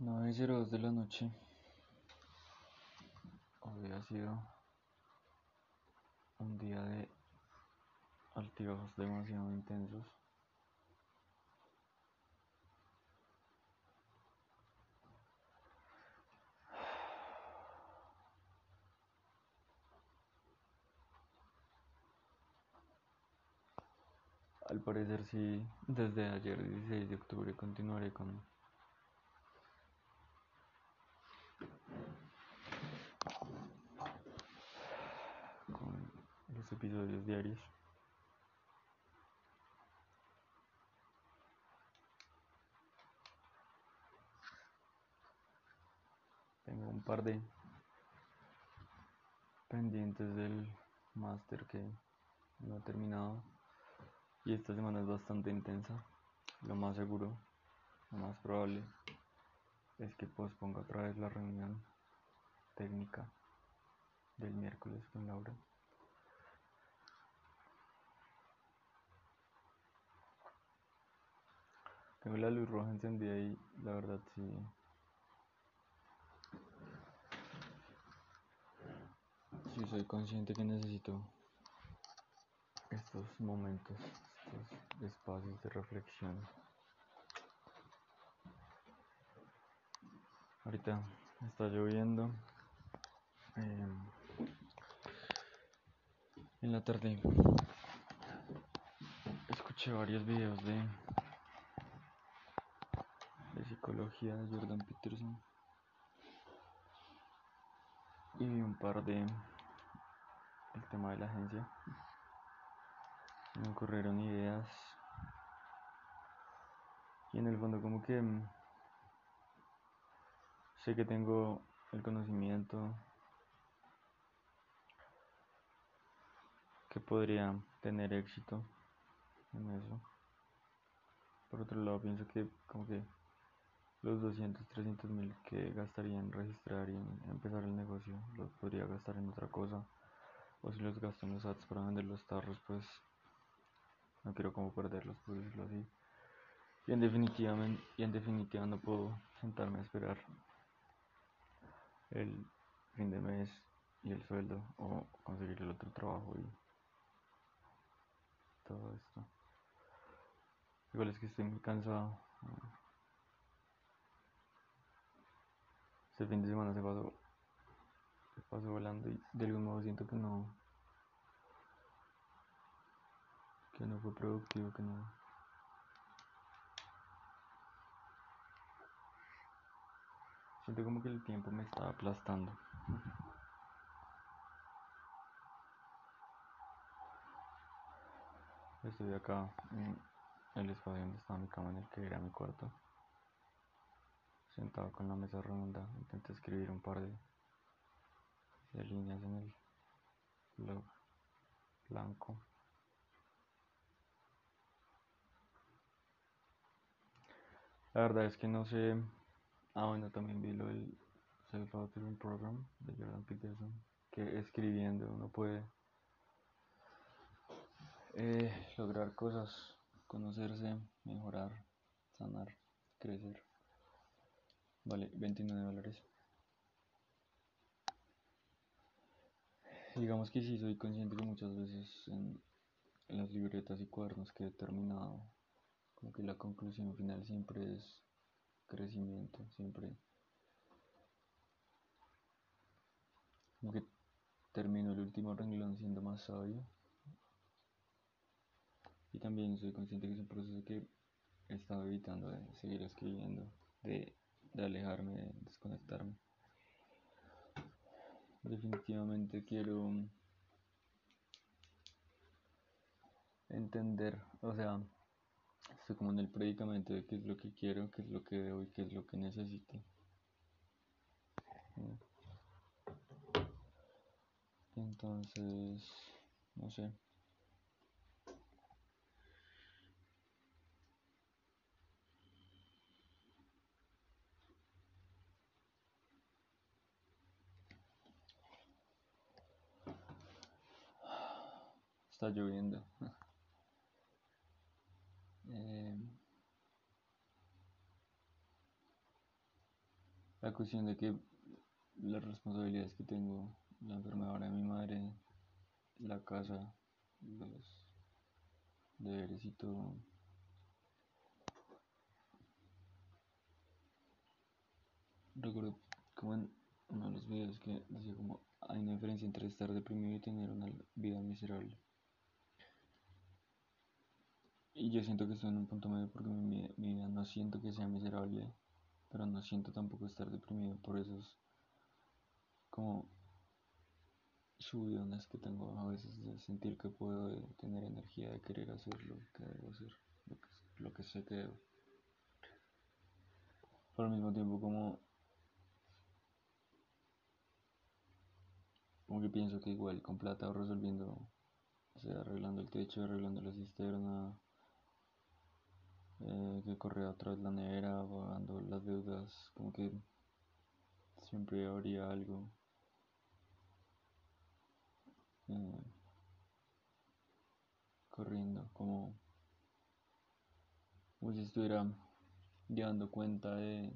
9.02 de la noche. Hoy sido un día de altibajos demasiado intensos. Al parecer sí, desde ayer 16 de octubre continuaré con con los episodios diarios. Tengo un par de pendientes del máster que no he terminado y esta semana es bastante intensa. Lo más seguro, lo más probable es que posponga otra vez la reunión técnica del miércoles con Laura. Tengo la luz roja encendida y la verdad sí. Sí soy consciente que necesito estos momentos, estos espacios de reflexión. Ahorita está lloviendo. Em, en la tarde escuché varios videos de, de psicología de Jordan Peterson y un par de el tema de la agencia. Me ocurrieron ideas y en el fondo como que em, sé que tengo el conocimiento que podría tener éxito en eso. Por otro lado, pienso que como que los 200, 300 mil que gastaría en registrar y en empezar el negocio los podría gastar en otra cosa. O si los gasto en los ads para vender los tarros, pues no quiero como perderlos, por decirlo así. Y en definitiva, y en definitiva no puedo sentarme a esperar el fin de mes y el sueldo o conseguir el otro trabajo y todo esto. Igual es que estoy muy cansado. Este fin de semana se pasó, se pasó volando y de algún modo siento que no, que no fue productivo, que no. Siento como que el tiempo me está aplastando. Estoy acá en el espacio donde estaba mi cama, en el que era mi cuarto. Sentado con la mesa redonda, intenté escribir un par de, de líneas en el blog blanco. La verdad es que no sé. Ah, bueno, también vi lo del Self-Authoring Program de Jordan Peterson, que escribiendo uno puede eh, lograr cosas, conocerse, mejorar, sanar, crecer. Vale, 29 dólares. Digamos que sí, soy consciente que muchas veces en, las libretas y cuadernos que he terminado, como que la conclusión final siempre es crecimiento, siempre como que termino el último renglón siendo más sabio y también soy consciente que es un proceso que he estado evitando de seguir escribiendo, de, alejarme, de desconectarme. Definitivamente quiero entender, o sea, estoy como en el predicamento de qué es lo que quiero, qué es lo que debo y qué es lo que necesito. Entonces, no sé. Está lloviendo. Eh, la cuestión de que las responsabilidades que tengo, la enfermedad de mi madre, la casa, los deberes y todo. Recuerdo como en uno de los videos que decía como hay una diferencia entre estar deprimido y tener una vida miserable. Y yo siento que estoy en un punto medio porque mi, vida no siento que sea miserable, pero no siento tampoco estar deprimido por esos como subidones que tengo a veces de sentir que puedo tener energía de querer hacer lo que debo hacer, lo que, lo que sé que debo. Pero al mismo tiempo como como que pienso que igual con plata resolviendo, o sea, arreglando el techo, arreglando la cisterna, eh, que corría atrás la nevera, pagando las deudas, como que siempre habría algo. Eh, corriendo, como, como si estuviera llevando cuenta de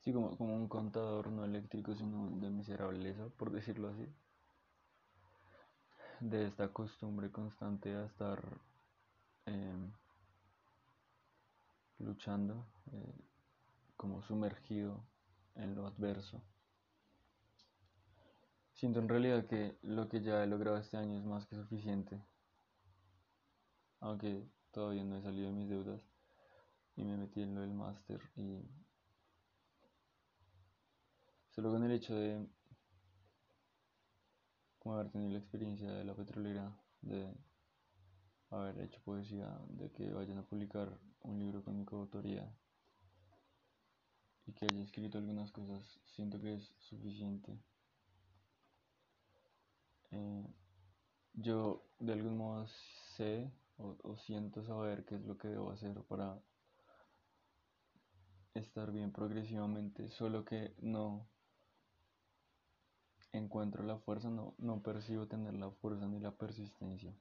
Sí, como, como un contador no eléctrico, sino de miserableza, por decirlo así. De esta costumbre constante a estar em, luchando, eh, como sumergido en lo adverso. Siento en realidad que lo que ya he logrado este año es más que suficiente. Aunque todavía no he salido de mis deudas y me metí en lo del máster y Solo con el hecho de haber tenido la experiencia de la petrolera, de haber hecho poesía, de que vayan a publicar un libro con mi coautoría y que haya escrito algunas cosas, siento que es suficiente. Eh, yo de algún modo sé o siento saber qué es lo que debo hacer para estar bien progresivamente, solo que no encuentro la fuerza, no, no percibo tener la fuerza ni la persistencia.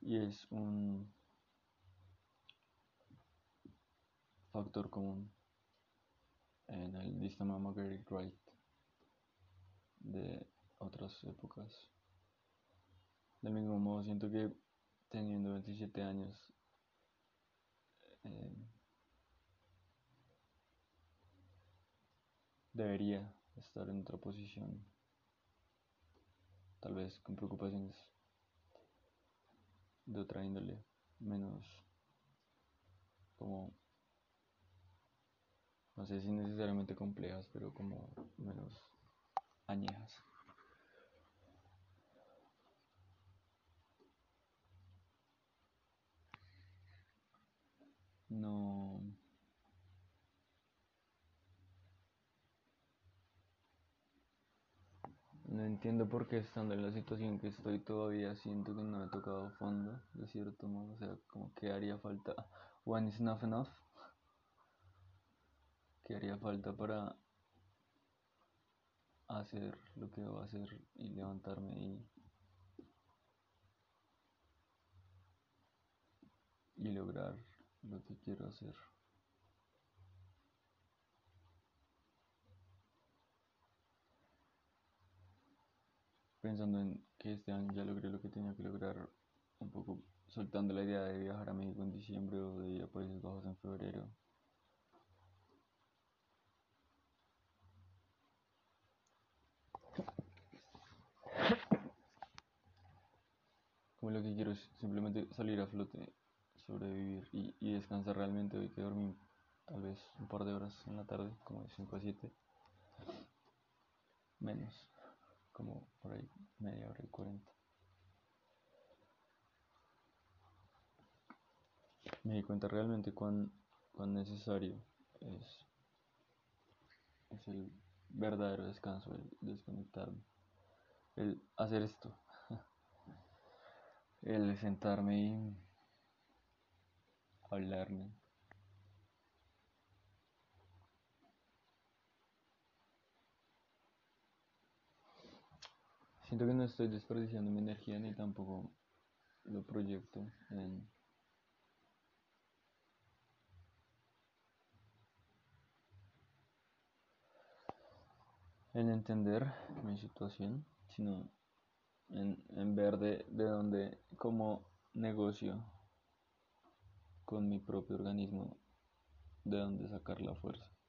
Y es un factor común en el sistema Margaret Wright de otras épocas. Del mismo modo, siento que teniendo 27 años, eh, debería estar en otra posición, tal vez con preocupaciones de otra índole, menos como, no sé si necesariamente complejas, pero como menos añejas. No No entiendo por qué estando en la situación que estoy todavía siento que no he tocado fondo, de cierto modo, o sea, como que haría falta, one is not enough, que haría falta para hacer lo que debo hacer y levantarme y, y lograr lo que quiero hacer. Pensando en que este año ya logré lo que tenía que lograr, un poco soltando la idea de viajar a México en diciembre o de ir a Países Bajos en febrero. Como lo que quiero es simplemente salir a flote, sobrevivir y, y descansar realmente. Hoy que dormir tal vez un par de horas en la tarde, como de 5 a 7. Menos como por ahí media hora y cuarenta. Me di cuenta realmente cuán, cuán necesario es, es el verdadero descanso, el desconectarme, el hacer esto, el sentarme y hablarme Siento que no estoy desperdiciando mi energía ni tampoco lo proyecto en entender mi situación, sino en, en ver de, de dónde como negocio con mi propio organismo, de dónde sacar la fuerza.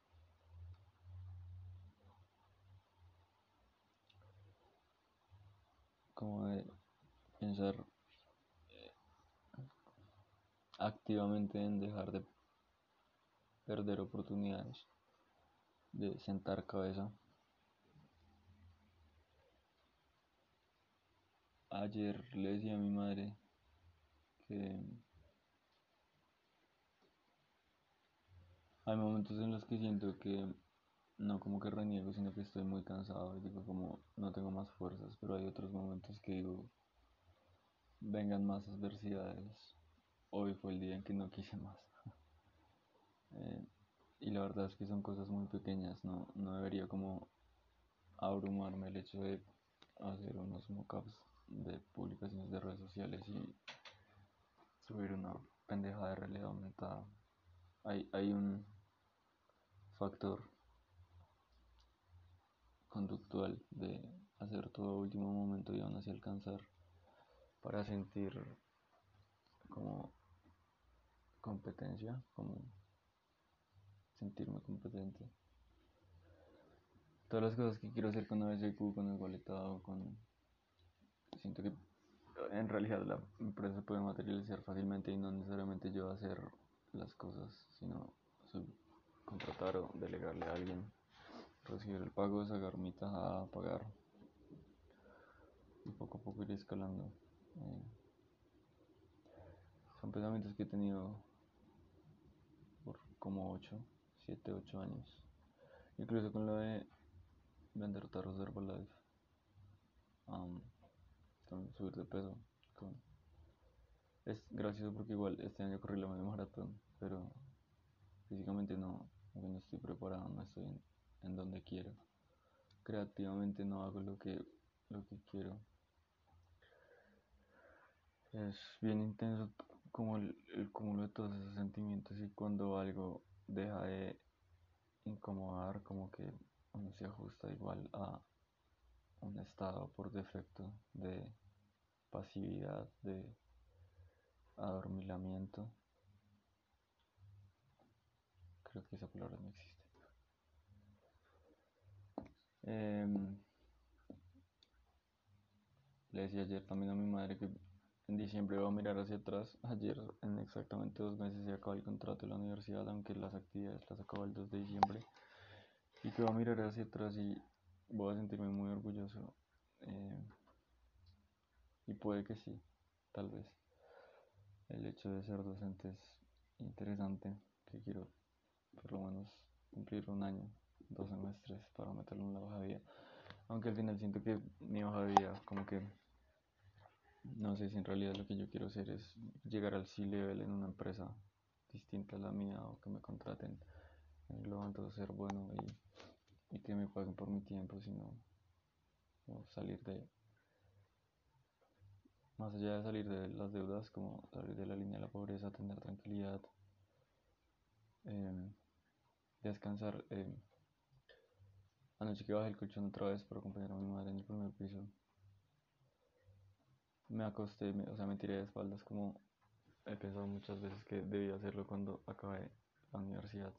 Como de pensar eh, activamente en dejar de perder oportunidades, de sentar cabeza. Ayer le decía a mi madre que hay momentos en los que siento que no como que reniego, sino que estoy muy cansado y digo como no tengo más fuerzas, pero hay otros momentos que digo vengan más adversidades. Hoy fue el día en que no quise más. eh, y la verdad es que son cosas muy pequeñas, no, no debería como abrumarme el hecho de hacer unos mockups de publicaciones de redes sociales y subir una pendeja de realidad aumentada. Hay, hay un factor conductual de hacer todo último momento y aún así alcanzar para sentir como competencia, como sentirme competente. Todas las cosas que quiero hacer con ABCQ, con el boletado, con... Siento que en realidad la empresa puede materializar fácilmente y no necesariamente yo hacer las cosas, sino contratar o delegarle a alguien recibir el pago, sacar mi tajada, pagar y poco a poco ir escalando. Eh, son pensamientos que he tenido por como 8, 7, 8 años. Incluso con lo de vender tarros de Herbalife. Subir de peso. Es gracioso porque igual este año corrí la media maratón, pero físicamente no, no estoy preparado, no estoy en, en donde quiero. Creativamente no hago lo que, lo que quiero. Es bien intenso como el, el cúmulo de todos esos sentimientos y cuando algo deja de incomodar, como que uno se ajusta igual a un estado por defecto de pasividad, de adormilamiento. Creo que esa palabra no existe. Eh, le decía ayer también a mi madre que en diciembre voy a mirar hacia atrás. Ayer, en exactamente dos meses, se acaba el contrato de la universidad, aunque las actividades las acabo el 2 de diciembre. Y que voy a mirar hacia atrás y voy a sentirme muy orgulloso. Eh, y puede que sí, tal vez. El hecho de ser docente es interesante, que quiero por lo menos cumplir un año dos semestres para meterlo en la vida. Aunque al final siento que mi vida, como que no sé si en realidad lo que yo quiero hacer es llegar al C-level en una empresa distinta a la mía o que me contraten en globo, ser bueno y, y que me paguen por mi tiempo, sino salir de más allá de salir de las deudas, como salir de la línea de la pobreza, tener tranquilidad, eh, descansar. Eh, anoche que bajé el colchón otra vez para acompañar a mi madre en el primer piso, me acosté, o sea, me tiré de espaldas como he pensado muchas veces que debía hacerlo cuando acabé la universidad.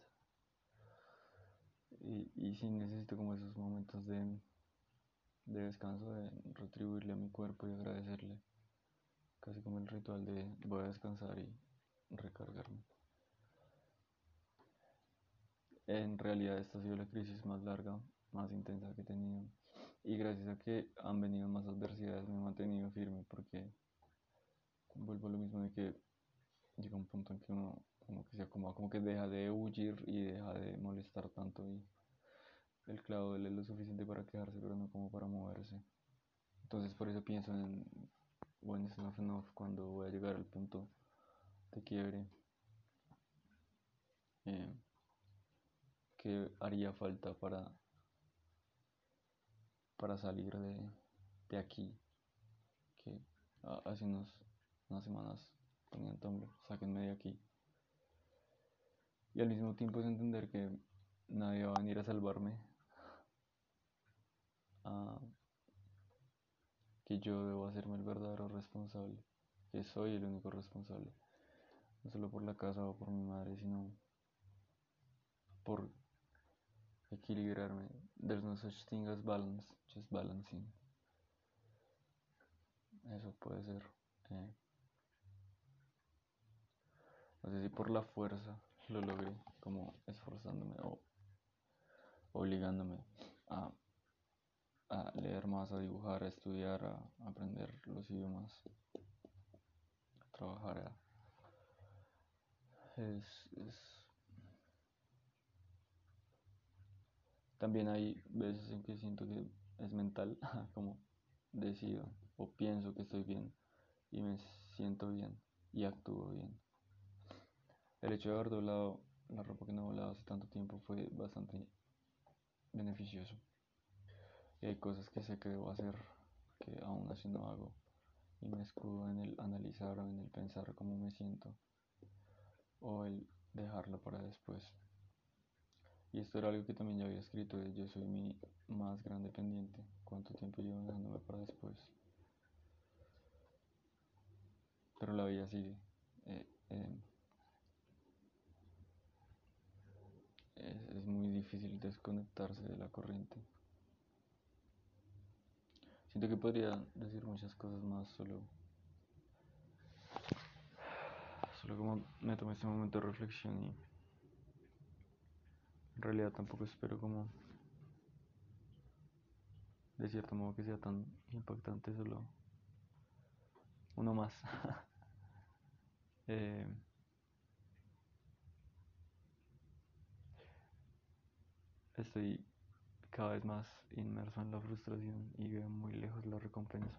Y, y sí necesito como esos momentos de, de descanso, de retribuirle a mi cuerpo y agradecerle. Casi como el ritual de voy a descansar y recargarme. En realidad esta ha sido la crisis más larga, más intensa que he tenido. Y gracias a que han venido más adversidades me he mantenido firme porque vuelvo a lo mismo de que llega un punto en que uno como que se acomoda, como que deja de huir y deja de molestar tanto y el clavo duele lo suficiente para quedarse pero no como para moverse. Entonces por eso pienso en is enough enough cuando voy a llegar al punto de quiebre. Eh, que haría falta para para salir de, de aquí que hace unos, unas semanas tenían Tumblr, sáquenme de aquí. Y al mismo tiempo es entender que nadie va a venir a salvarme. A que yo debo hacerme el verdadero responsable, que soy el único responsable, no solo por la casa o por mi madre, sino por equilibrarme. There's no such thing as balance, just balancing. Eso puede ser. Eh, no sé si por la fuerza lo logré, como esforzándome o obligándome a, leer más, a dibujar, a estudiar, a aprender los idiomas, a trabajar. es También hay veces en que siento que es mental, como decido o pienso que estoy bien y me siento bien y actúo bien. El hecho de haber doblado la ropa que no he doblado hace tanto tiempo fue bastante beneficioso. Y hay cosas que sé que debo hacer que aún así no hago y me escudo en el analizar o en el pensar cómo me siento o el dejarlo para después. Y esto era algo que también ya había escrito, yo soy mi más grande pendiente, cuánto tiempo llevo dejándome para después. Pero la vida sigue. Eh, eh, es, es muy difícil desconectarse de la corriente. Siento que podría decir muchas cosas más, solo, solo como me tomé este momento de reflexión y en realidad tampoco espero como de cierto modo que sea tan impactante, solo uno más. eh, estoy cada vez más inmerso en la frustración y veo muy lejos la recompensa.